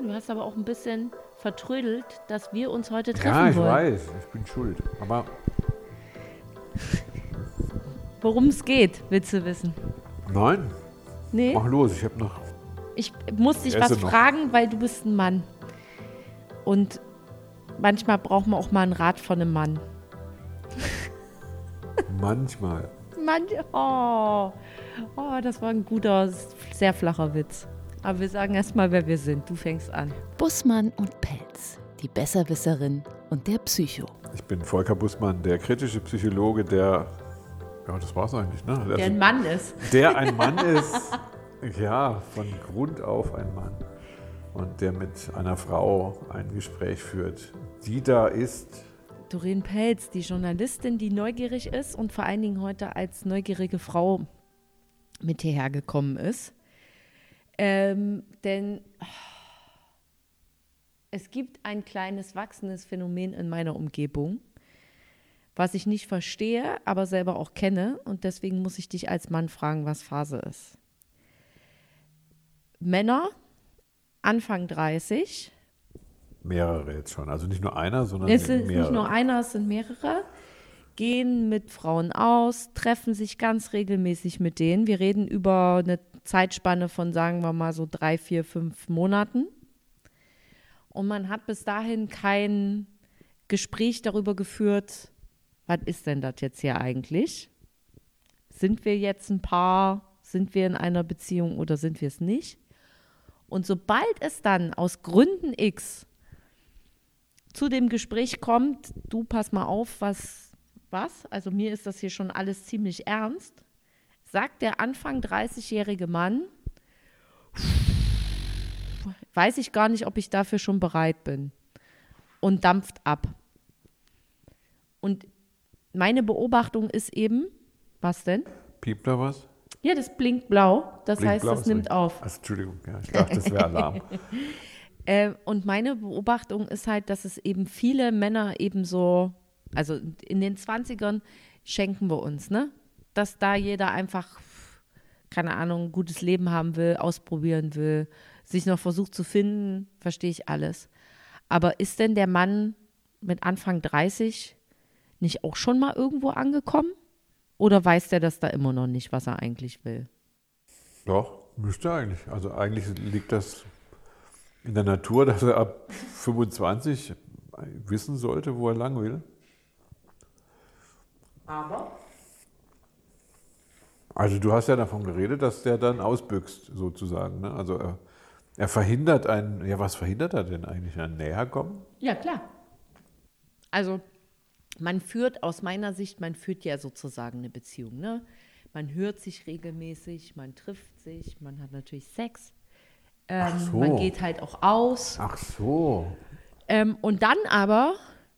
Ja, du hast aber auch ein bisschen vertrödelt, dass wir uns heute treffen Ja, ich wollen. weiß, ich bin schuld. Aber Worum es geht, willst du wissen? nein, Nee, mach los, ich habe noch. ich muss dich Ich was noch. fragen, weil du bist ein Mann. Und manchmal braucht man auch mal einen Rat von einem Mann. Manchmal. Mann, oh, oh, das war ein guter, sehr flacher Witz. Aber wir sagen erst mal, wer wir sind. Du fängst an. Bussmann und Pelz, die Besserwisserin und der Psycho. Ich bin Volker Bussmann, der kritische Psychologe, der. Ja, das war's eigentlich, ne? Der ein Mann ist. der ein Mann ist. Ja, von Grund auf ein Mann. Und der mit einer Frau ein Gespräch führt, die da ist. Doreen Pelz, die Journalistin, die neugierig ist und vor allen Dingen heute als neugierige Frau mit hierher gekommen ist. Ähm, denn oh, es gibt ein kleines wachsendes Phänomen in meiner Umgebung, was ich nicht verstehe, aber selber auch kenne. Und deswegen muss ich dich als Mann fragen, was Phase ist. Männer, Anfang 30, Mehrere jetzt schon. Also nicht nur einer, sondern es ist mehrere. nicht nur einer, es sind mehrere. Gehen mit Frauen aus, treffen sich ganz regelmäßig mit denen. Wir reden über eine Zeitspanne von, sagen wir mal, so drei, vier, fünf Monaten. Und man hat bis dahin kein Gespräch darüber geführt, was ist denn das jetzt hier eigentlich? Sind wir jetzt ein Paar? Sind wir in einer Beziehung oder sind wir es nicht? Und sobald es dann aus Gründen X zu dem Gespräch kommt, du pass mal auf, was, was, also mir ist das hier schon alles ziemlich ernst, sagt der Anfang 30-jährige Mann, weiß ich gar nicht, ob ich dafür schon bereit bin und dampft ab. Und meine Beobachtung ist eben, was denn? Piept da was? Ja, das blinkt blau, das Blinkt heißt, blau, das nimmt auf. Also, Entschuldigung, ja, ich dachte, das wäre Alarm. Äh, und meine Beobachtung ist halt, dass es eben viele Männer eben so, also in den 20ern schenken wir uns, ne? Dass da jeder einfach, keine Ahnung, ein gutes Leben haben will, ausprobieren will, sich noch versucht zu finden, verstehe ich alles. Aber ist denn der Mann mit Anfang 30 nicht auch schon mal irgendwo angekommen? Oder weiß der das da immer noch nicht, was er eigentlich will? Doch, müsste eigentlich. Also eigentlich liegt das in der Natur, dass er ab 25 wissen sollte, wo er lang will. Aber? Also du hast ja davon geredet, dass der dann ausbüchst, sozusagen. Ne? Also er, er verhindert ein, ja was verhindert er denn eigentlich? Ein Näherkommen? Ja, klar. Also man führt aus meiner Sicht, man führt ja sozusagen eine Beziehung. Ne? Man hört sich regelmäßig, man trifft sich, man hat natürlich Sex. Ähm, Ach so. Man geht halt auch aus. Ach so. Ähm, und dann aber,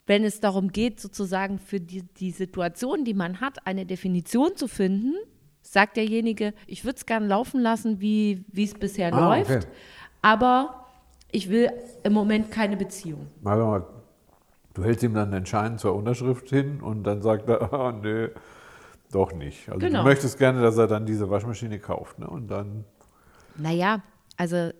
wenn es darum geht, sozusagen für die, die Situation, die man hat, eine Definition zu finden, sagt derjenige, ich würde es gern laufen lassen, wie es bisher Ah, läuft, okay. aber ich will im Moment keine Beziehung. Mal, du hältst ihm dann den Schein zur Unterschrift hin und dann sagt er, ah, nee, doch nicht. Also Genau. du möchtest gerne, dass er dann diese Waschmaschine kauft. Ne? Und dann, Naja, also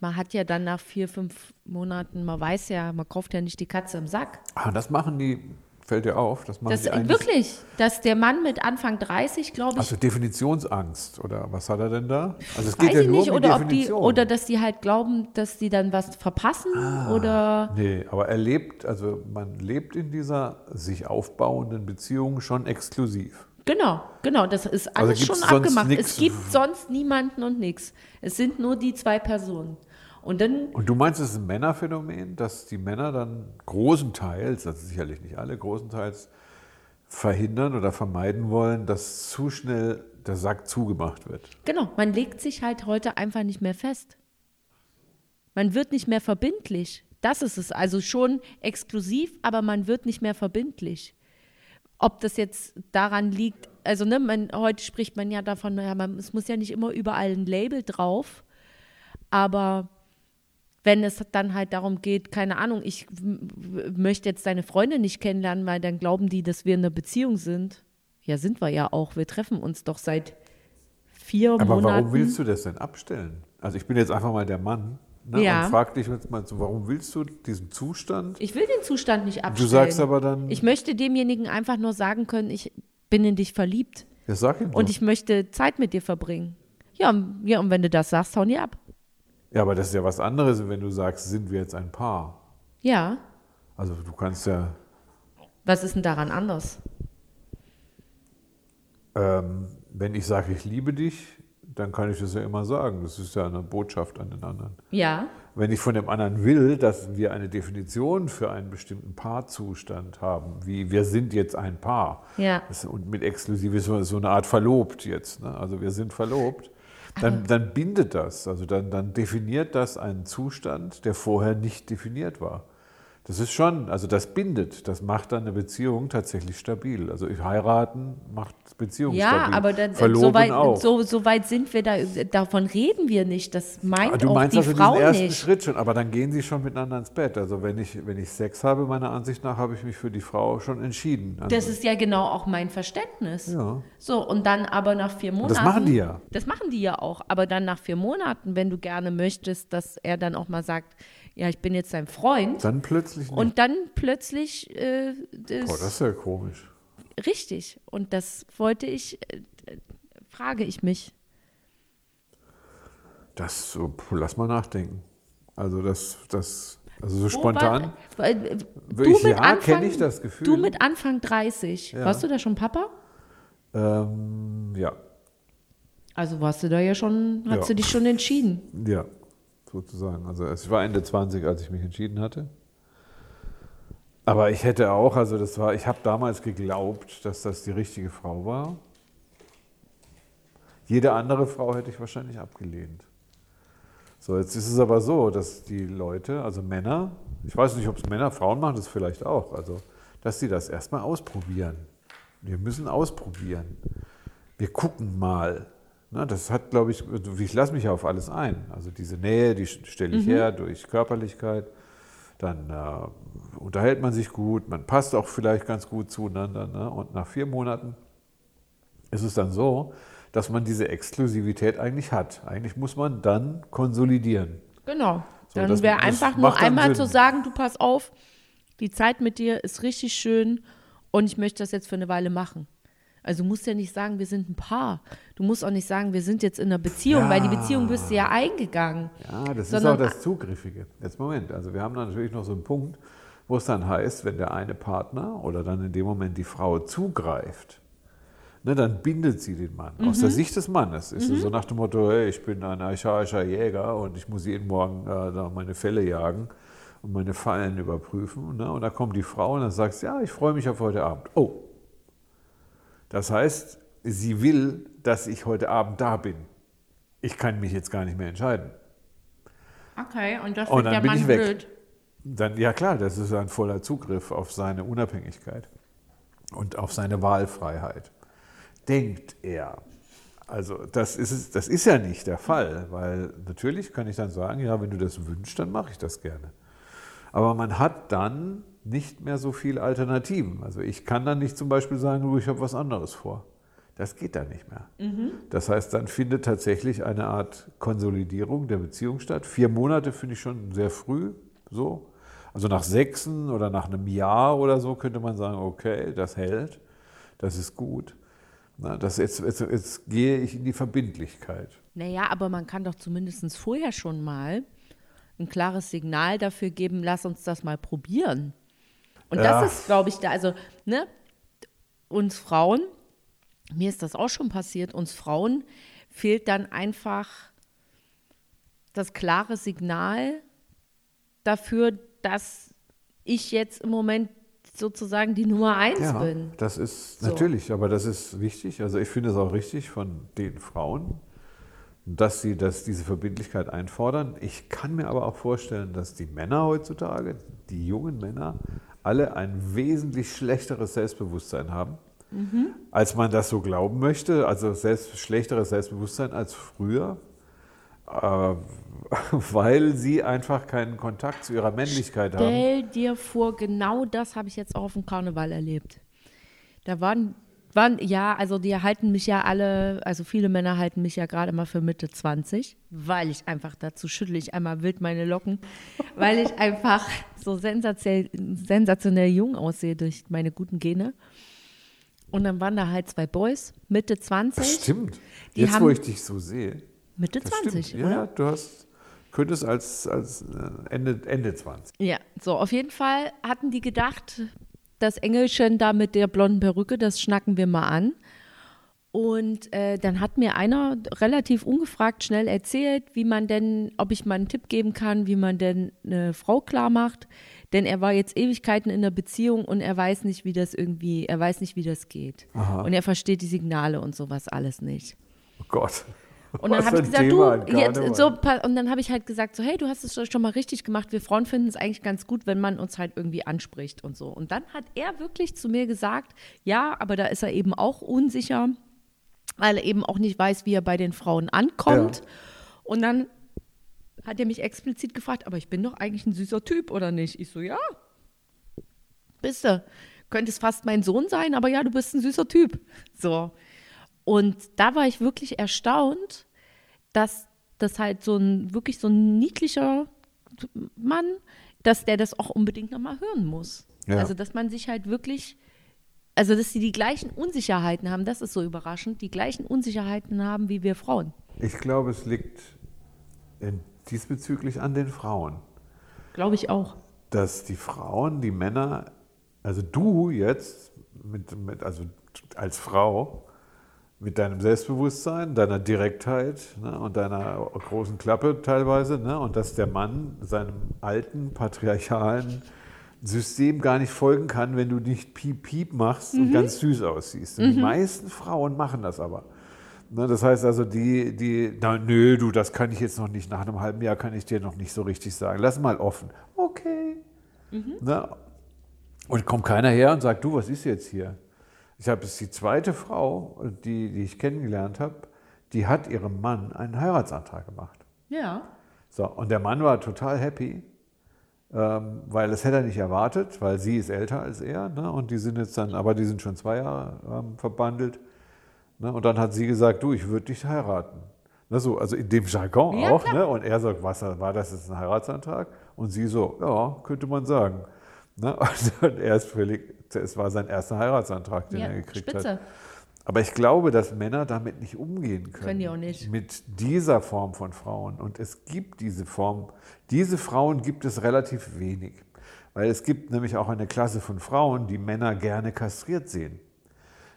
man hat ja dann nach vier, fünf Monaten, man weiß ja, man kauft ja nicht die Katze im Sack. ah, das machen die, fällt dir auf, das machen Das eigentlich. wirklich, dass der Mann mit Anfang 30, glaube ich, Also Definitionsangst oder was hat er denn da? Also es weiß geht ja ich nur nicht, um die oder ob die, Definition. oder dass die halt glauben, dass die dann was verpassen Ah. oder Nee, aber er lebt, also man lebt in dieser sich aufbauenden Beziehung schon exklusiv. genau, genau, das ist Also alles gibt's schon abgemacht. Es gibt sonst niemanden und nichts. Es sind nur die zwei Personen. Und dann Und du meinst, es ist ein Männerphänomen, dass die Männer dann großenteils, also sicherlich nicht alle, großenteils verhindern oder vermeiden wollen, dass zu schnell der Sack zugemacht wird. Genau, man legt sich halt heute einfach nicht mehr fest. Man wird nicht mehr verbindlich. Das ist es. Also schon exklusiv, aber man wird nicht mehr verbindlich. Ob das jetzt daran liegt, also ne, man, heute spricht man ja davon, ja, man, es muss ja nicht immer überall ein Label drauf, aber wenn es dann halt darum geht, keine Ahnung, ich möchte jetzt deine Freunde nicht kennenlernen, weil dann glauben die, dass wir in einer Beziehung sind. Ja, sind wir ja auch. Wir treffen uns doch seit vier Aber Monaten. warum willst du das denn abstellen? Also ich bin jetzt einfach mal der Mann Ne? Ja. Und frag dich jetzt mal, so, warum willst du diesen Zustand? Ich will den Zustand nicht abstellen. Du sagst aber dann, Ich möchte demjenigen einfach nur sagen können, ich bin in dich verliebt ja, sag ihm und doch. ich möchte Zeit mit dir verbringen. Ja, und- ja, und wenn du das sagst, hauen die ab. Ja, aber das ist ja was anderes, wenn du sagst, sind wir jetzt ein Paar. Ja. Also du kannst ja, Was ist denn daran anders? ähm, wenn ich sage, ich liebe dich, dann kann ich das ja immer sagen. Das ist ja eine Botschaft an den anderen. Ja. Wenn ich von dem anderen will, dass wir eine Definition für einen bestimmten Paarzustand haben, wie wir sind jetzt ein Paar, Ja. das, und mit exklusiv ist so, so eine Art verlobt jetzt, ne? also wir sind verlobt, dann, dann bindet das, also dann, dann definiert das einen Zustand, der vorher nicht definiert war. Das ist schon, also das bindet, das macht dann eine Beziehung tatsächlich stabil. Also heiraten macht Beziehung Ja, stabil. aber dann, so, weit, auch. so, so weit sind wir da, davon reden wir nicht. Das meint Ah, Du auch meinst die also Frau diesen ersten nicht. Schritt schon, aber dann gehen sie schon miteinander ins Bett. Also wenn ich, wenn ich Sex habe, meiner Ansicht nach, habe ich mich für die Frau schon entschieden. Also, Das ist ja genau auch mein Verständnis. Ja. So, und dann aber nach vier Monaten. das machen die ja. Das machen die ja auch. Aber dann nach vier Monaten, wenn du gerne möchtest, dass er dann auch mal sagt, ja, ich bin jetzt dein Freund. Dann plötzlich nicht. Und dann plötzlich äh, das, Boah, das ist ja komisch. richtig. Und das wollte ich, äh, äh, frage ich mich. Das, so, lass mal nachdenken. Also das, das, also so spontan. weil, äh, Ich- du mit ja, Anfang, kenn ich das Gefühl. Du mit Anfang 30, Ja. warst du da schon Papa? Ähm, ja, Also warst du da ja schon, hast Ja. du dich schon entschieden. ja, sozusagen. Also ich war Ende 20, als ich mich entschieden hatte. Aber ich hätte auch, also das war, ich habe damals geglaubt, dass das die richtige Frau war. Jede andere Frau hätte ich wahrscheinlich abgelehnt. So, jetzt ist es aber so, dass die Leute, also Männer, ich weiß nicht, ob es Männer, Frauen machen das vielleicht auch, also dass sie das erstmal ausprobieren. Wir müssen ausprobieren. Wir gucken mal. Das hat, glaube ich, ich lasse mich ja auf alles ein. Also diese Nähe, die stelle ich her durch Körperlichkeit. Dann äh, unterhält man sich gut, man passt auch vielleicht ganz gut zueinander. Ne? Und nach vier Monaten ist es dann so, dass man diese Exklusivität eigentlich hat. Eigentlich muss man dann konsolidieren. Genau. So, dann wäre einfach nur einmal Sinn. zu sagen, du pass auf, die Zeit mit dir ist richtig schön und ich möchte das jetzt für eine Weile machen. Also du musst ja nicht sagen, wir sind ein Paar. Du musst auch nicht sagen, wir sind jetzt in einer Beziehung, Ja. weil die Beziehung bist du ja eingegangen. Ja, das Sondern- ist auch das Zugriffige. Jetzt Moment, also wir haben da natürlich noch so einen Punkt, wo es dann heißt, wenn der eine Partner oder dann in dem Moment die Frau zugreift, ne, dann bindet sie den Mann. Aus Mhm. der Sicht des Mannes ist es so nach dem Motto, hey, ich bin ein archaischer Jäger und ich muss jeden Morgen äh, da meine Fälle jagen und meine Fallen überprüfen. Ne? Und da kommt die Frau und dann sagt sie, ja, ich freue mich auf heute Abend. Oh, das heißt, sie will, dass ich heute Abend da bin. Ich kann mich jetzt gar nicht mehr entscheiden. Okay, und das Und wird dann der bin Mann ich weg. blöd. Dann, ja klar, das ist ein voller Zugriff auf seine Unabhängigkeit und auf seine Wahlfreiheit. Denkt er. Also das ist, das ist ja nicht der Fall, weil natürlich kann ich dann sagen, ja, wenn du das wünschst, dann mache ich das gerne. Aber man hat dann nicht mehr so viele Alternativen. Also ich kann dann nicht zum Beispiel sagen, du, ich habe was anderes vor. Das geht dann nicht mehr. Das heißt, dann findet tatsächlich eine Art Konsolidierung der Beziehung statt. Vier Monate finde ich schon sehr früh so. Also nach sechsen oder nach einem Jahr oder so könnte man sagen, okay, das hält, das ist gut. Na, das jetzt, jetzt, jetzt gehe ich in die Verbindlichkeit. Naja, aber man kann doch zumindest vorher schon mal ein klares Signal dafür geben, lass uns das mal probieren. Und Ja. das ist, glaube ich, da, also, ne, uns Frauen, mir ist das auch schon passiert, uns Frauen fehlt dann einfach das klare Signal dafür, dass ich jetzt im Moment sozusagen die Nummer eins Ja, bin. das ist So. natürlich, aber das ist wichtig. Also ich finde es auch richtig von den Frauen, dass sie das, diese Verbindlichkeit einfordern. Ich kann mir aber auch vorstellen, dass die Männer heutzutage, die jungen Männer, alle ein wesentlich schlechteres Selbstbewusstsein haben, als man das so glauben möchte. Also selbst, schlechteres Selbstbewusstsein als früher, äh, weil sie einfach keinen Kontakt zu ihrer Männlichkeit haben. Stell dir vor, genau das habe ich jetzt auch auf dem Karneval erlebt. Da waren Wann, ja, also die halten mich ja alle, also viele Männer halten mich ja gerade mal für Mitte 20, weil ich einfach dazu schüttle ich einmal wild meine Locken, weil ich einfach so sensationell, sensationell jung aussehe durch meine guten Gene. Und dann waren da halt zwei Boys, Mitte 20. Das stimmt. Jetzt, haben- wo ich dich so sehe. Mitte Das 20, stimmt. oder? Ja, du hast, könntest als, als äh, Ende, Ende 20. Ja, so auf jeden Fall hatten die gedacht, das Engelchen da mit der blonden Perücke, das schnacken wir mal an. Und äh, dann hat mir einer relativ ungefragt schnell erzählt, wie man denn, ob ich mal einen Tipp geben kann, wie man denn eine Frau klar macht. Denn er war jetzt Ewigkeiten in der Beziehung und er weiß nicht, wie das irgendwie, er weiß nicht, wie das geht. Und er versteht die Signale und sowas alles nicht. Oh Gott. Und dann habe ich gesagt, Thema du, jetzt, so, und dann habe ich halt gesagt, so, hey, du hast es schon mal richtig gemacht. Wir Frauen finden es eigentlich ganz gut, wenn man uns halt irgendwie anspricht und so. Und dann hat er wirklich zu mir gesagt, ja, aber da ist er eben auch unsicher, weil er eben auch nicht weiß, wie er bei den Frauen ankommt. Ja. Und dann hat er mich explizit gefragt, aber ich bin doch eigentlich ein süßer Typ, oder nicht? Ich so, ja, bist du. Könntest fast mein Sohn sein, aber ja, du bist ein süßer Typ. So. Und da war ich wirklich erstaunt, dass das halt so ein, wirklich so ein niedlicher Mann, dass der das auch unbedingt nochmal hören muss. Ja. Also, dass man sich halt wirklich, also, dass sie die gleichen Unsicherheiten haben, das ist so überraschend, die gleichen Unsicherheiten haben wie wir Frauen. Ich glaube, es liegt in, diesbezüglich an den Frauen. Glaube ich auch. dass die Frauen, die Männer, also du jetzt, mit, mit, also als Frau, mit deinem Selbstbewusstsein, deiner Direktheit ne, und deiner großen Klappe teilweise, ne, und dass der Mann seinem alten patriarchalen System gar nicht folgen kann, wenn du nicht piep piep machst und ganz süß aussiehst. Und Die meisten Frauen machen das aber. Ne, das heißt also, die, die, na, nö, du, das kann ich jetzt noch nicht, nach einem halben Jahr kann ich dir noch nicht so richtig sagen. Lass mal offen. Okay. Ne? Und kommt keiner her und sagt, du, was ist jetzt hier? Ich habe es die zweite Frau, die, die ich kennengelernt habe, die hat ihrem Mann einen Heiratsantrag gemacht. Ja. So, und der Mann war total happy, ähm, weil das hätte er nicht erwartet, weil sie ist älter als er, ne? und die sind jetzt dann, aber die sind schon zwei Jahre ähm, verbandelt. Ne? Und dann hat sie gesagt, du, ich würde dich heiraten. Ne, so, also in dem Jargon Ja, auch. klar. Ne? Und er sagt, was war das jetzt ein Heiratsantrag? Und sie so, ja, könnte man sagen. Ne? Und er ist völlig, es war sein erster Heiratsantrag, den ja, er gekriegt spitze. hat. Aber ich glaube, dass Männer damit nicht umgehen können. Können die auch nicht. Mit dieser Form von Frauen. Und es gibt diese Form, diese Frauen gibt es relativ wenig. Weil es gibt nämlich auch eine Klasse von Frauen, die Männer gerne kastriert sehen.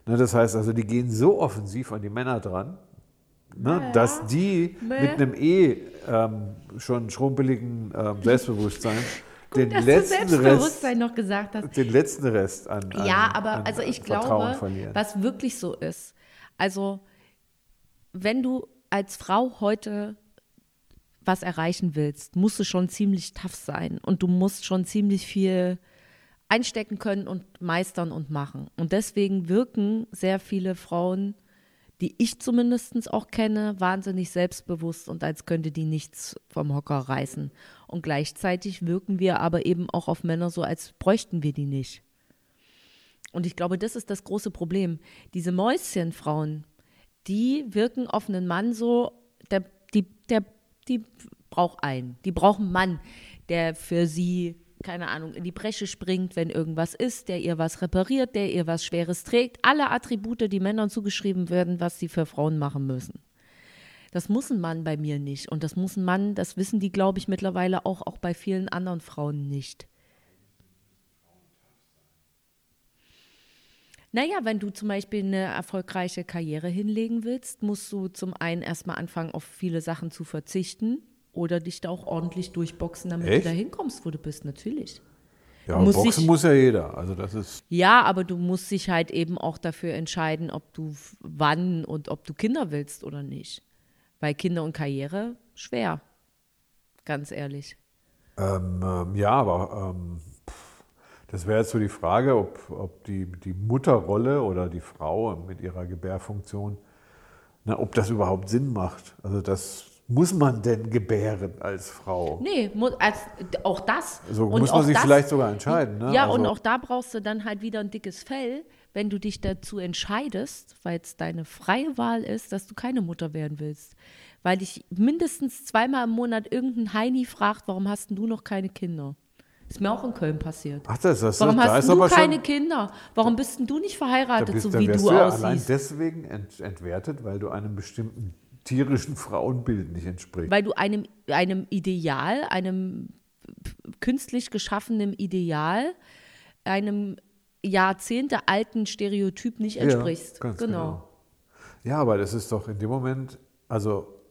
Ne, das heißt also, die gehen so offensiv an die Männer dran, ne, dass die mit einem eh ähm, schon schrumpeligen ähm, Selbstbewusstsein den, Dass du letzten Rest, Selbstbewusstsein noch gesagt hast. den letzten Rest an, an Ja, aber an also ich glaube, verlieren. was wirklich so ist, also wenn du als Frau heute was erreichen willst, musst du schon ziemlich tough sein und du musst schon ziemlich viel einstecken können und meistern und machen. Und deswegen wirken sehr viele Frauen, die ich zumindest auch kenne, wahnsinnig selbstbewusst und als könnte die nichts vom Hocker reißen. Und gleichzeitig wirken wir aber eben auch auf Männer so, als bräuchten wir die nicht. Und ich glaube, das ist das große Problem. Diese Mäuschenfrauen, die wirken auf einen Mann so, der, die, der, die braucht einen. Die braucht einen Mann, der für sie, keine Ahnung, in die Bresche springt, wenn irgendwas ist, der ihr was repariert, der ihr was Schweres trägt. Alle Attribute, die Männern zugeschrieben werden, was sie für Frauen machen müssen. Das muss ein Mann bei mir nicht. Und das muss ein Mann, das wissen die, glaube ich, mittlerweile auch, auch bei vielen anderen Frauen nicht. Naja, wenn du zum Beispiel eine erfolgreiche Karriere hinlegen willst, musst du zum einen erstmal anfangen, auf viele Sachen zu verzichten oder dich da auch ordentlich durchboxen, damit Echt? du da hinkommst, wo du bist, natürlich. ja, muss Boxen sich- muss ja jeder. Also das ist Ja, aber du musst dich halt eben auch dafür entscheiden, ob du wann und ob du Kinder willst oder nicht. Weil Kinder und Karriere schwer. Ganz ehrlich. Ähm, ähm, ja, aber ähm, das wäre jetzt so die Frage, ob, ob die, die Mutterrolle oder die Frau mit ihrer Gebärfunktion, na, ob das überhaupt Sinn macht. Also das muss man denn gebären als Frau? Nee, als, auch das. So Und muss man sich das- vielleicht sogar entscheiden. Ne? Ja, also, und auch da brauchst du dann halt wieder ein dickes Fell, wenn du dich dazu entscheidest, weil es deine freie Wahl ist, dass du keine Mutter werden willst. Weil dich mindestens zweimal im Monat irgendein Heini fragt, warum hast du noch keine Kinder? Ist mir auch in Köln passiert. Ach, das, das, Warum da hast denn du keine schon, Kinder? Warum bist denn du nicht da verheiratet, bist, so da wie du du ja allein aussiehst? deswegen ent, entwertet, weil du einem bestimmten tierischen Frauenbild nicht entsprichst. Weil du einem, einem Ideal, einem künstlich geschaffenen Ideal, einem jahrzehntealten Stereotyp nicht entsprichst. Ja, ganz genau. Ja, aber das ist doch in dem Moment, also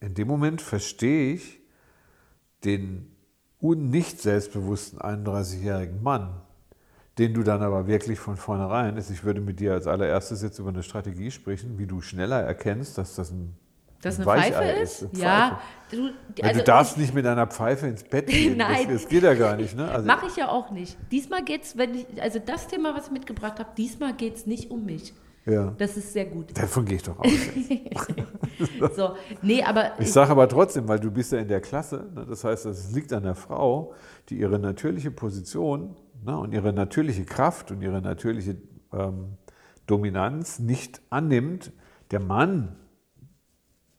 in dem Moment verstehe ich den nicht selbstbewussten 31-jährigen Mann, den du dann aber wirklich von vornherein ist. Ich würde mit dir als allererstes jetzt über eine Strategie sprechen, wie du schneller erkennst, dass das ein, Das ein eine Pfeife ist? eine Ja. Pfeife. Du, also du darfst nicht mit einer Pfeife ins Bett gehen. Nein. Das, das geht ja gar nicht. Ne? Also, Mache ich ja auch nicht. Diesmal wenn ich, also das Thema, was ich mitgebracht habe, diesmal geht es nicht um mich. ja. Das ist sehr gut. Davon gehe ich doch aus. So, nee, aber Ich sage aber trotzdem, weil du bist ja in der Klasse, ne, das heißt, es liegt an der Frau, die ihre natürliche Position ne, und ihre natürliche Kraft und ihre natürliche ähm, Dominanz nicht annimmt. Der Mann,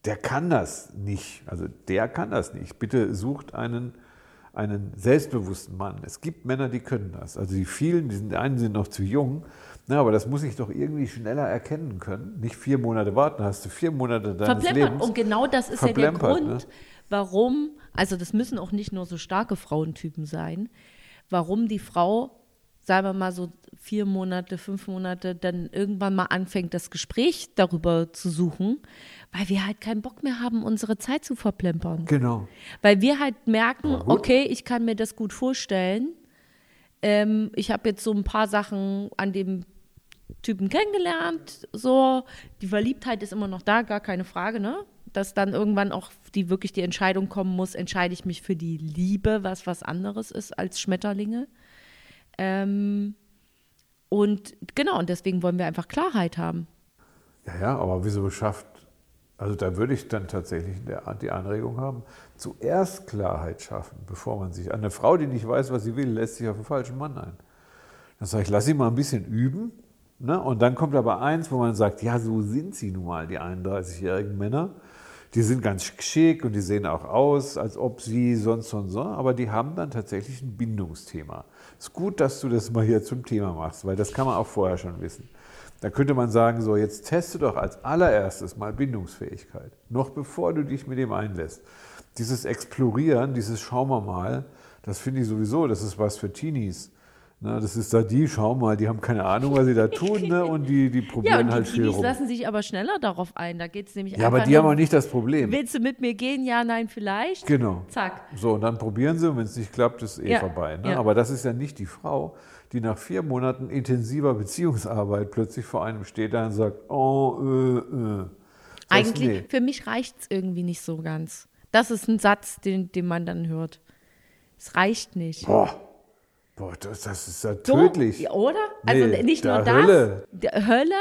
der kann das nicht. Also der kann das nicht. Bitte sucht einen, einen selbstbewussten Mann. Es gibt Männer, die können das. Also die vielen, die, sind, einen sind noch zu jung, na, aber das muss ich doch irgendwie schneller erkennen können. Nicht vier Monate warten, hast du vier Monate deines verplempert. Lebens. Und genau das ist ja der verplempert, Grund, ne? warum, also das müssen auch nicht nur so starke Frauentypen sein, warum die Frau, sagen wir mal so vier Monate, fünf Monate, dann irgendwann mal anfängt, das Gespräch darüber zu suchen, weil wir halt keinen Bock mehr haben, unsere Zeit zu verplempern. Genau. Weil wir halt merken, okay, ich kann mir das gut vorstellen. Ähm, ich habe jetzt so ein paar Sachen an dem Typen kennengelernt. So, die Verliebtheit ist immer noch da, gar keine Frage, ne? Dass dann irgendwann auch die wirklich die Entscheidung kommen muss, entscheide ich mich für die Liebe, was was anderes ist als Schmetterlinge. Ähm, und genau, und deswegen wollen wir einfach Klarheit haben. Ja, ja, aber wieso schafft, also da würde ich dann tatsächlich die Anregung haben, zuerst Klarheit schaffen, bevor man sich, eine Frau, die nicht weiß, was sie will, lässt sich auf den falschen Mann ein. Dann sage ich, lass sie mal ein bisschen üben. Ne? Und dann kommt aber eins, wo man sagt, ja, so sind sie nun mal, die 31-jährigen Männer. Die sind ganz schick und die sehen auch aus, als ob sie sonst und so, aber die haben dann tatsächlich ein Bindungsthema. Ist gut, dass du das mal hier zum Thema machst, weil das kann man auch vorher schon wissen. Da könnte man sagen, so jetzt teste doch als allererstes mal Bindungsfähigkeit, noch bevor du dich mit dem einlässt. Dieses Explorieren, dieses Schauen wir mal, das finde ich sowieso, das ist was für Teenies. Ne, das ist da die, schau mal, die haben keine Ahnung, was sie da tun ne, und die, die Ja, probieren und die halt viel rum. lassen sich aber schneller darauf ein. Da geht es nämlich Ja, aber die haben auch nicht das Problem. Willst du mit mir gehen? Ja, nein, vielleicht. Genau. Zack. So, und dann probieren sie und wenn es nicht klappt, ist eh Ja, vorbei. Ne? ja. Aber das ist ja nicht die Frau, die nach vier Monaten intensiver Beziehungsarbeit plötzlich vor einem steht da und sagt, oh, äh, äh. Das Eigentlich, nee. für mich reicht es irgendwie nicht so ganz. Das ist ein Satz, den, den man dann hört. Es reicht nicht. Boah, boah das, das ist ja tödlich. ja, Oder? Also Nee, nicht nur da das, Hölle. der Hölle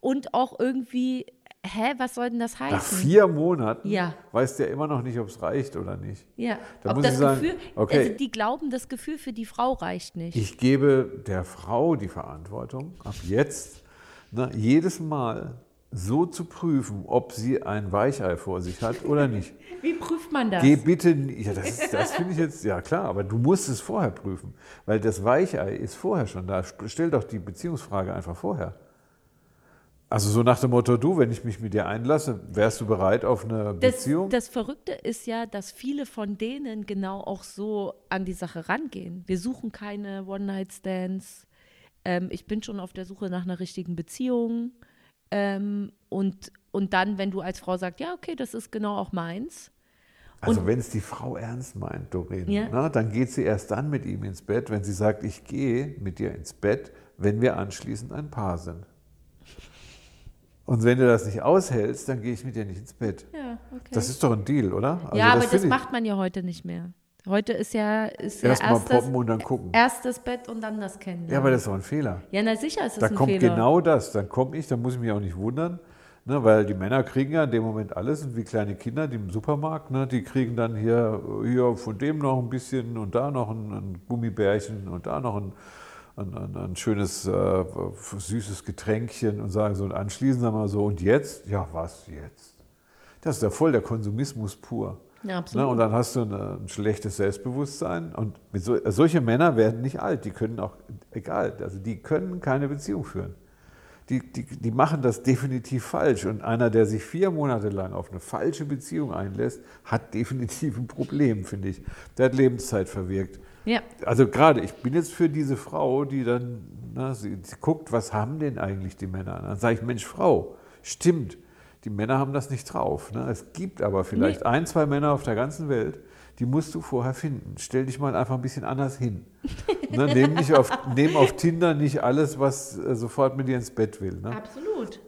und auch irgendwie, hä, was soll denn das heißen? Nach vier Monaten Ja. weiß der immer noch nicht, ob es reicht oder nicht. ja, Da ob muss das ich sagen, Gefühl, okay. also die glauben, das Gefühl für die Frau reicht nicht. Ich gebe der Frau die Verantwortung, ab jetzt ne, jedes Mal so zu prüfen, ob sie ein Weichei vor sich hat oder nicht. Wie prüft man das? Geh bitte, ja, das, das finde ich jetzt, ja klar, aber du musst es vorher prüfen, weil das Weichei ist vorher schon da. Stell doch die Beziehungsfrage einfach vorher. Also so nach dem Motto, du, wenn ich mich mit dir einlasse, wärst du bereit auf eine Das, Beziehung? das Verrückte ist ja, dass viele von denen genau auch so an die Sache rangehen. Wir suchen keine One-Night-Stands. Ähm, ich bin schon auf der Suche nach einer richtigen Beziehung. Ähm, und, und dann, wenn du als Frau sagst, ja, okay, das ist genau auch meins. Also wenn es die Frau ernst meint, Doreen, Ja. na, dann geht sie erst dann mit ihm ins Bett, wenn sie sagt, ich gehe mit dir ins Bett, wenn wir anschließend ein Paar sind. Und wenn du das nicht aushältst, dann gehe ich mit dir nicht ins Bett. Ja, okay. Das ist doch ein Deal, oder? Also ja, aber das macht man ja heute nicht mehr. Heute ist ja, ist ja Erst mal erstes, poppen und dann gucken. erstes Bett und dann das Kennenlernen. Ja, aber das ist doch ein Fehler. ja, na sicher ist das Da ein kommt Fehler. genau das. Dann komme ich, dann muss ich mich auch nicht wundern, ne, weil die Männer kriegen ja in dem Moment alles, sind wie kleine Kinder, die im Supermarkt, ne, die kriegen dann hier, hier von dem noch ein bisschen und da noch ein, ein Gummibärchen und da noch ein, ein, ein, schönes, äh, süßes Getränkchen und sagen so, und anschließend sagen wir so, und jetzt? Ja, was jetzt? Das ist ja voll der Konsumismus pur. Ja, Ne? absolut. Und dann hast du eine, ein schlechtes Selbstbewusstsein. Und so, solche Männer werden nicht alt. Die können auch, egal, also die können keine Beziehung führen. Die, die, die machen das definitiv falsch. Und einer, der sich vier Monate lang auf eine falsche Beziehung einlässt, hat definitiv ein Problem, finde ich. Der hat Lebenszeit verwirkt. ja. Also gerade, ich bin jetzt für diese Frau, die dann, na, sie, sie guckt, was haben denn eigentlich die Männer? Dann sage ich, Mensch, Frau, stimmt, die Männer haben das nicht drauf. Ne? Es gibt aber vielleicht ein, zwei Männer auf der ganzen Welt, die musst du vorher finden. Stell dich mal einfach ein bisschen anders hin. ne? nehm, nicht auf, nehm auf Tinder nicht alles, was äh, sofort mit dir ins Bett will. Ne? Absolut.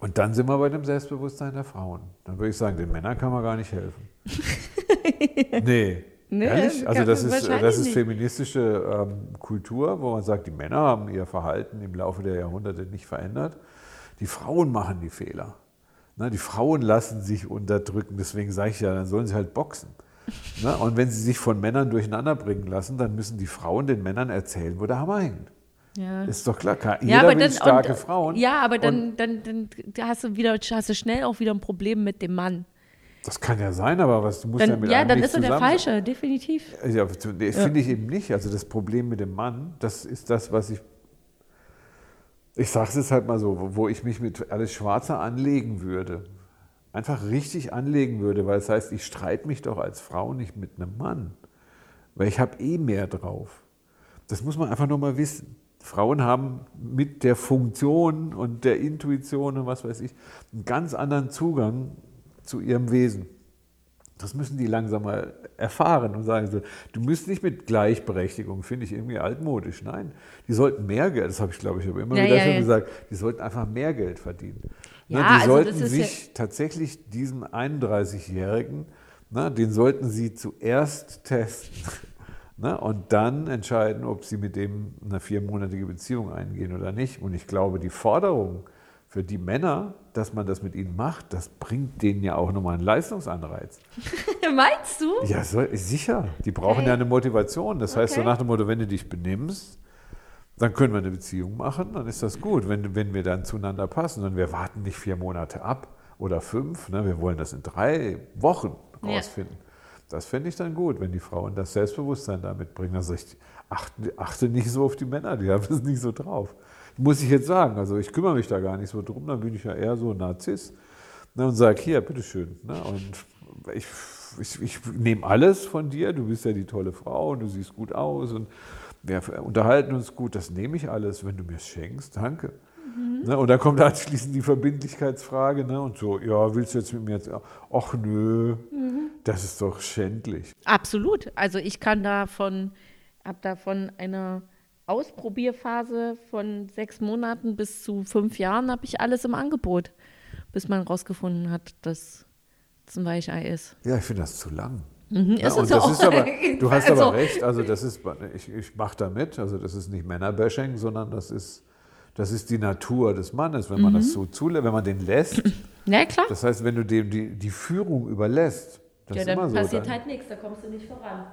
Und dann sind wir bei dem Selbstbewusstsein der Frauen. Dann würde ich sagen, den Männern kann man gar nicht helfen. nee. Nee, Ehrlich? Also kann- das ist, wahrscheinlich das ist feministische ähm, Kultur, wo man sagt, die Männer haben ihr Verhalten im Laufe der Jahrhunderte nicht verändert. Die Frauen machen die Fehler. Ne, die Frauen lassen sich unterdrücken, deswegen sage ich ja, dann sollen sie halt boxen. Ne, und wenn sie sich von Männern durcheinander bringen lassen, dann müssen die Frauen den Männern erzählen, wo der Hammer hängt. Ja. Ist doch klar. Jeder ja, will dann, starke und, Frauen. Ja, aber dann, dann, dann, da hast du wieder, hast du schnell auch wieder ein Problem mit dem Mann. Das kann ja sein, aber was du musst ja Dann, mit ja, einem dann ist er der Falsche, definitiv. Ja, das finde ich eben nicht. Also das Problem mit dem Mann, das ist das, was ich. Ich sage es jetzt halt mal so, wo- ich mich mit alles Schwarzer anlegen würde. Einfach richtig anlegen würde, weil es heißt, ich streite mich doch als Frau nicht mit einem Mann. Weil ich habe eh mehr drauf. Das muss man einfach nur mal wissen. Frauen haben mit der Funktion und der Intuition und was weiß ich einen ganz anderen Zugang zu ihrem Wesen. Das müssen die langsam mal erfahren und sagen so, du musst nicht mit Gleichberechtigung, finde ich irgendwie altmodisch. Nein, die sollten mehr Geld, das habe ich glaube ich aber immer Ja, wieder ja, schon ja. gesagt, die sollten einfach mehr Geld verdienen. Ne, Ja, die also sollten sich tatsächlich diesen 31-Jährigen, ne, den sollten sie zuerst testen. Ne, und dann entscheiden, ob sie mit dem eine viermonatige Beziehung eingehen oder nicht. Und ich glaube, die Forderung für die Männer, dass man das mit ihnen macht, das bringt denen ja auch nochmal einen Leistungsanreiz. Meinst du? Ja, so, sicher. Die brauchen Okay. ja eine Motivation. Das heißt, so Okay. nach dem Motto, wenn du dich benimmst, dann können wir eine Beziehung machen, dann ist das gut, wenn, wenn wir dann zueinander passen. Und wir warten nicht vier Monate ab oder fünf. Ne? Wir wollen das in drei Wochen Ja. rausfinden. Das fände ich dann gut, wenn die Frauen das Selbstbewusstsein damit bringen. Also ich achte, achte nicht so auf die Männer, die haben das nicht so drauf. Muss ich jetzt sagen. Also ich kümmere mich da gar nicht so drum, dann bin ich ja eher so ein Narziss ne, und sage, hier, bitteschön. Ne, und ich, ich, ich nehme alles von dir, du bist ja die tolle Frau und du siehst gut aus und wir unterhalten uns gut, das nehme ich alles, wenn du mir es schenkst, danke. Ne, und dann kommt anschließend die Verbindlichkeitsfrage ne, und so, ja, willst du jetzt mit mir jetzt, ach nö, das ist doch schändlich. Absolut. Also ich kann davon, habe davon eine Ausprobierphase von sechs Monaten bis zu fünf Jahren habe ich alles im Angebot, bis man rausgefunden hat, dass es ein Weichei ist. Ja, ich finde das zu lang. Mhm, Ja, und das ist aber, du hast Also- aber recht, also das ist, ich, ich mache da mit, also das ist nicht Männerbashing, sondern das ist, das ist die Natur des Mannes, wenn man Mhm. das so zulässt, wenn man den lässt. Ja, klar. Das heißt, wenn du dem die, die Führung überlässt, das ja, ist dann immer so. passiert dann, halt nichts, da kommst du nicht voran.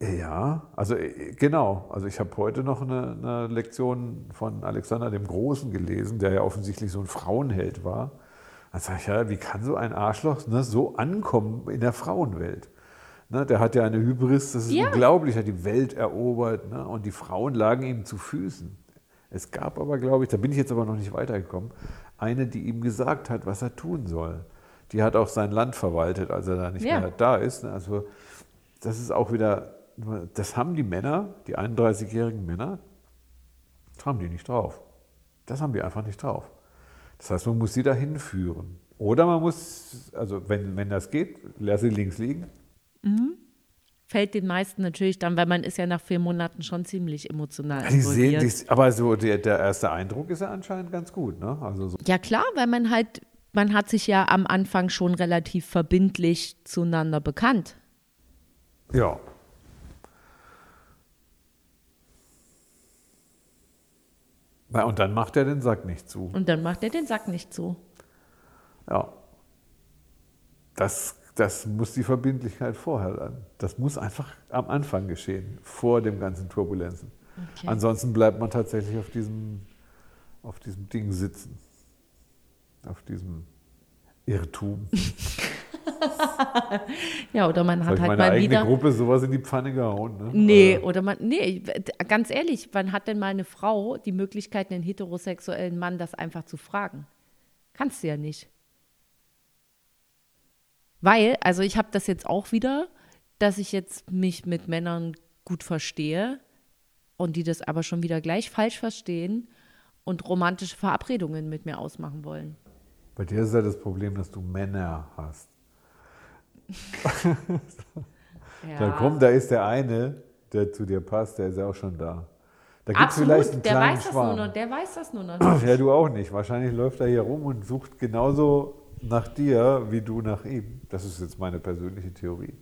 Ja, also äh, genau. Also ich habe heute noch eine, eine Lektion von Alexander dem Großen gelesen, der ja offensichtlich so ein Frauenheld war. Da sage ich, ja, wie kann so ein Arschloch ne, so ankommen in der Frauenwelt? Ne, der hat ja eine Hybris, das ist Ja. unglaublich, hat die Welt erobert ne, und die Frauen lagen ihm zu Füßen. Es gab aber, glaube ich, da bin ich jetzt aber noch nicht weitergekommen, eine, die ihm gesagt hat, was er tun soll. Die hat auch sein Land verwaltet, als er da nicht Ja. mehr da ist. ne. Also das ist auch wieder, das haben die Männer, die 31-jährigen Männer, das haben die nicht drauf. Das haben die einfach nicht drauf. Das heißt, man muss sie dahin führen. Oder man muss, also wenn, wenn das geht, lass sie links liegen. Fällt den meisten natürlich dann, weil man ist ja nach vier Monaten schon ziemlich emotional Die sehen, die, aber so der, der erste Eindruck ist ja anscheinend ganz gut. Ne? Also so, Ja klar, weil man halt, man hat sich ja am Anfang schon relativ verbindlich zueinander bekannt. ja. Na, Und dann macht er den Sack nicht zu. Und dann macht er den Sack nicht zu. Ja. Das, das muss die Verbindlichkeit vorher dann. Das muss einfach am Anfang geschehen, vor dem ganzen Turbulenzen. Okay. Ansonsten bleibt man tatsächlich auf diesem, auf diesem Ding sitzen. Auf diesem Irrtum. Ja, oder man hat halt meine mal eigene wieder. Gruppe sowas in die Pfanne gehauen. Ne? Nee, Also, oder man, nee, ganz ehrlich, wann hat denn mal eine Frau die Möglichkeit, einen heterosexuellen Mann das einfach zu fragen? Kannst du ja nicht. Weil, also ich habe das jetzt auch wieder, dass ich jetzt mich mit Männern gut verstehe und die das aber schon wieder gleich falsch verstehen und romantische Verabredungen mit mir ausmachen wollen. Bei dir ist ja das Problem, dass du Männer hast. Da kommt, da ist der eine, der zu dir passt, der ist ja auch schon da. Da gibt es vielleicht einen Absolut, der kleinen weiß, das Schwarm. nur noch, der weiß das nur noch nicht. Ja, du auch nicht. Wahrscheinlich läuft er hier rum und sucht genauso nach dir, wie du nach ihm. Das ist jetzt meine persönliche Theorie.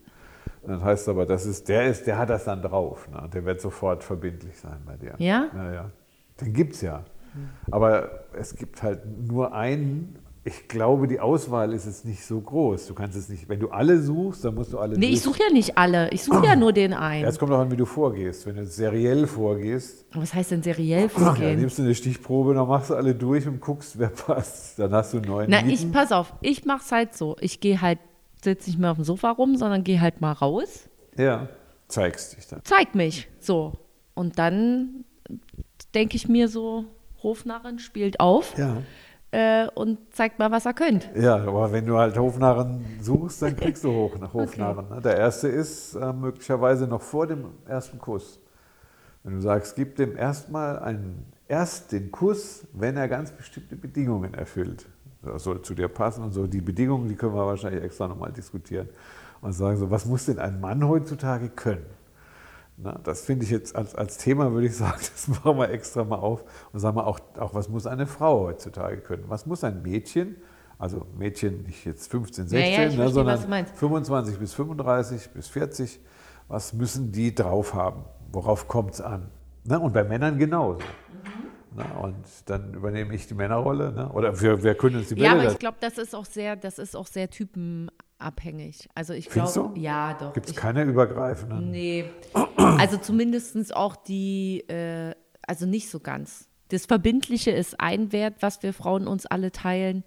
Das heißt aber, das ist, der ist, der hat das dann drauf. Ne? Der wird sofort verbindlich sein bei dir. Ja? Ja, ja. Den gibt es ja. Aber es gibt halt nur einen. Ich glaube, die Auswahl ist jetzt nicht so groß. Du kannst es nicht, wenn du alle suchst, dann musst du alle Nee, ich durch- suche ja nicht alle. Ich suche ja nur den Ja, einen. es kommt auch an, wie du vorgehst. Wenn du seriell vorgehst, Was heißt denn seriell dann vorgehen? nimmst du eine Stichprobe, dann machst du alle durch und guckst, wer passt. Dann hast du neun Na, Mieten. ich, pass auf, ich mach's halt so. Ich gehe halt, sitze nicht mehr auf dem Sofa rum, sondern gehe halt mal raus, Ja, zeigst dich dann. zeig mich. So. Und dann denke ich mir so, Hofnarren spielt auf Ja. Äh, und zeigt mal, was er könnt. Ja, aber wenn du halt Hofnarren suchst, dann kriegst du hoch nach Hofnarren. ne? Der erste ist äh, möglicherweise noch vor dem ersten Kuss. Wenn du sagst, gib dem erstmal einen, erst den Kuss, wenn er ganz bestimmte Bedingungen erfüllt. Das soll zu dir passen und so. Die Bedingungen, die können wir wahrscheinlich extra nochmal diskutieren. Und sagen so, was muss denn ein Mann heutzutage können? Na, das finde ich jetzt als, als Thema, würde ich sagen, das machen wir extra mal auf und sagen wir auch, auch, was muss eine Frau heutzutage können? Was muss ein Mädchen, also Mädchen nicht jetzt 15, Ja, 16, ja, ich ne, sondern was du meinst. 25 bis 35 bis 40, was müssen die drauf haben? Worauf kommt es an? Ne? Und bei Männern genauso. Mhm. Ne? Und dann übernehme ich die Männerrolle. Ne? Oder wir, wir können uns die Ja, Bälle aber ich glaube, das ist auch sehr, das ist auch sehr typenabhängig. Also ich glaube, ja, doch. Gibt es keine übergreifenden? Nee, also zumindest auch die, äh, also nicht so ganz. Das Verbindliche ist ein Wert, was wir Frauen uns alle teilen,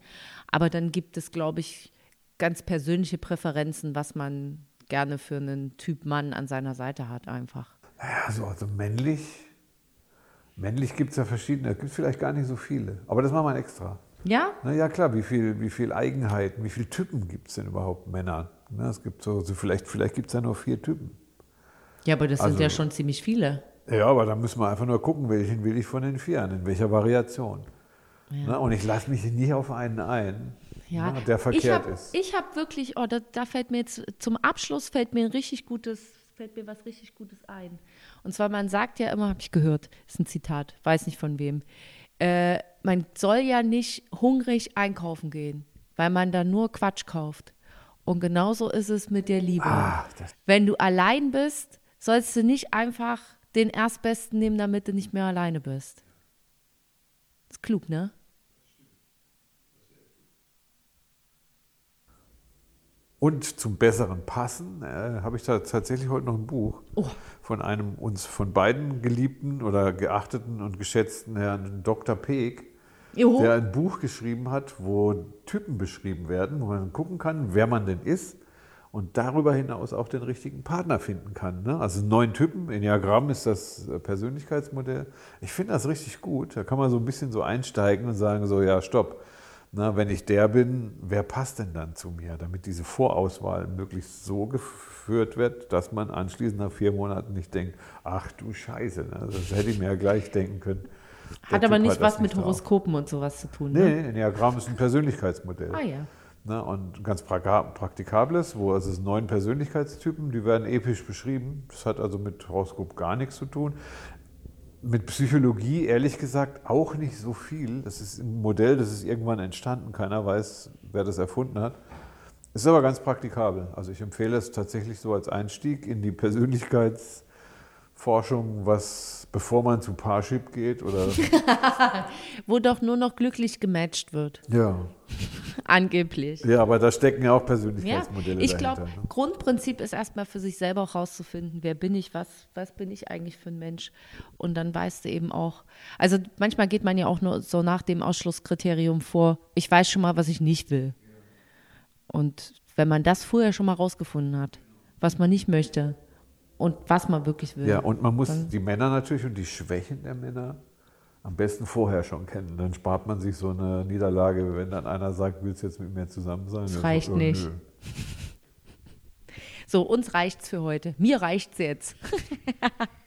aber dann gibt es, glaube ich, ganz persönliche Präferenzen, was man gerne für einen Typ Mann an seiner Seite hat einfach. Ja, so, also männlich. Männlich gibt es ja verschiedene, es gibt vielleicht gar nicht so viele. Aber das machen wir extra. Ja? Na ja, klar, wie viel, wie viel Eigenheiten, wie viele Typen gibt es denn überhaupt Männer? Ne, es gibt so, so vielleicht, vielleicht gibt es ja nur vier Typen. Ja, aber das Also- sind ja schon ziemlich viele. Ja, aber da müssen wir einfach nur gucken, welchen will ich von den Vieren, in welcher Variation. Ne, und ich lasse mich nicht auf einen ein, Ja, ne, der ich verkehrt hab, ist. Ich habe wirklich, oh, da, da fällt mir jetzt zum Abschluss fällt mir ein richtig gutes, fällt mir was richtig Gutes ein. Und zwar, man sagt ja immer, habe ich gehört, ist ein Zitat, weiß nicht von wem. Äh, man soll ja nicht hungrig einkaufen gehen, weil man da nur Quatsch kauft. Und genauso ist es mit der Liebe. Ach, Wenn du allein bist, sollst du nicht einfach den Erstbesten nehmen, damit du nicht mehr alleine bist. Ist klug, ne? Und zum besseren Passen äh, habe ich da tatsächlich heute noch ein Buch Oh. von einem uns von beiden geliebten oder geachteten und geschätzten Herrn Dr. Peek, Juhu. der ein Buch geschrieben hat, wo Typen beschrieben werden, wo man gucken kann, wer man denn ist und darüber hinaus auch den richtigen Partner finden kann. Ne? Also neun Typen, Enneagramm ist das äh, Persönlichkeitsmodell. Ich finde das richtig gut. Da kann man so ein bisschen so einsteigen und sagen, so ja, stopp. Na, wenn ich der bin, wer passt denn dann zu mir, damit diese Vorauswahl möglichst so geführt wird, dass man anschließend nach vier Monaten nicht denkt, ach du Scheiße, ne? das hätte ich mir ja gleich denken können. Hat aber Typ nicht das was mit drauf. Horoskopen und sowas zu tun. Ne? Nee, Enneagramm ist ein Persönlichkeitsmodell. Ah ja. Ne, und ganz praktikables, wo also es neun Persönlichkeitstypen, die werden episch beschrieben. Das hat also mit Horoskop gar nichts zu tun. Mit Psychologie, ehrlich gesagt, auch nicht so viel. Das ist ein Modell, das ist irgendwann entstanden. Keiner weiß, wer das erfunden hat. Ist aber ganz praktikabel. Also ich empfehle es tatsächlich so als Einstieg in die Persönlichkeitsforschung, was bevor man zu Parship geht oder Wo doch nur noch glücklich gematcht wird. ja, Angeblich. Ja, aber da stecken ja auch Ja, Persönlichkeitsmodelle ich dahinter. glaube, ne? Grundprinzip ist erstmal für sich selber auch rauszufinden, wer bin ich, was, was bin ich eigentlich für ein Mensch. Und dann weißt du eben auch, also manchmal geht man ja auch nur so nach dem Ausschlusskriterium vor, ich weiß schon mal, was ich nicht will. Und wenn man das vorher schon mal rausgefunden hat, was man nicht möchte und was man wirklich will. Ja, und man muss die Männer natürlich und die Schwächen der Männer am besten vorher schon kennen. Dann spart man sich so eine Niederlage, wenn dann einer sagt, willst du jetzt mit mir zusammen sein? Das reicht so, nicht. nö. So, uns reicht's für heute. Mir reicht's jetzt.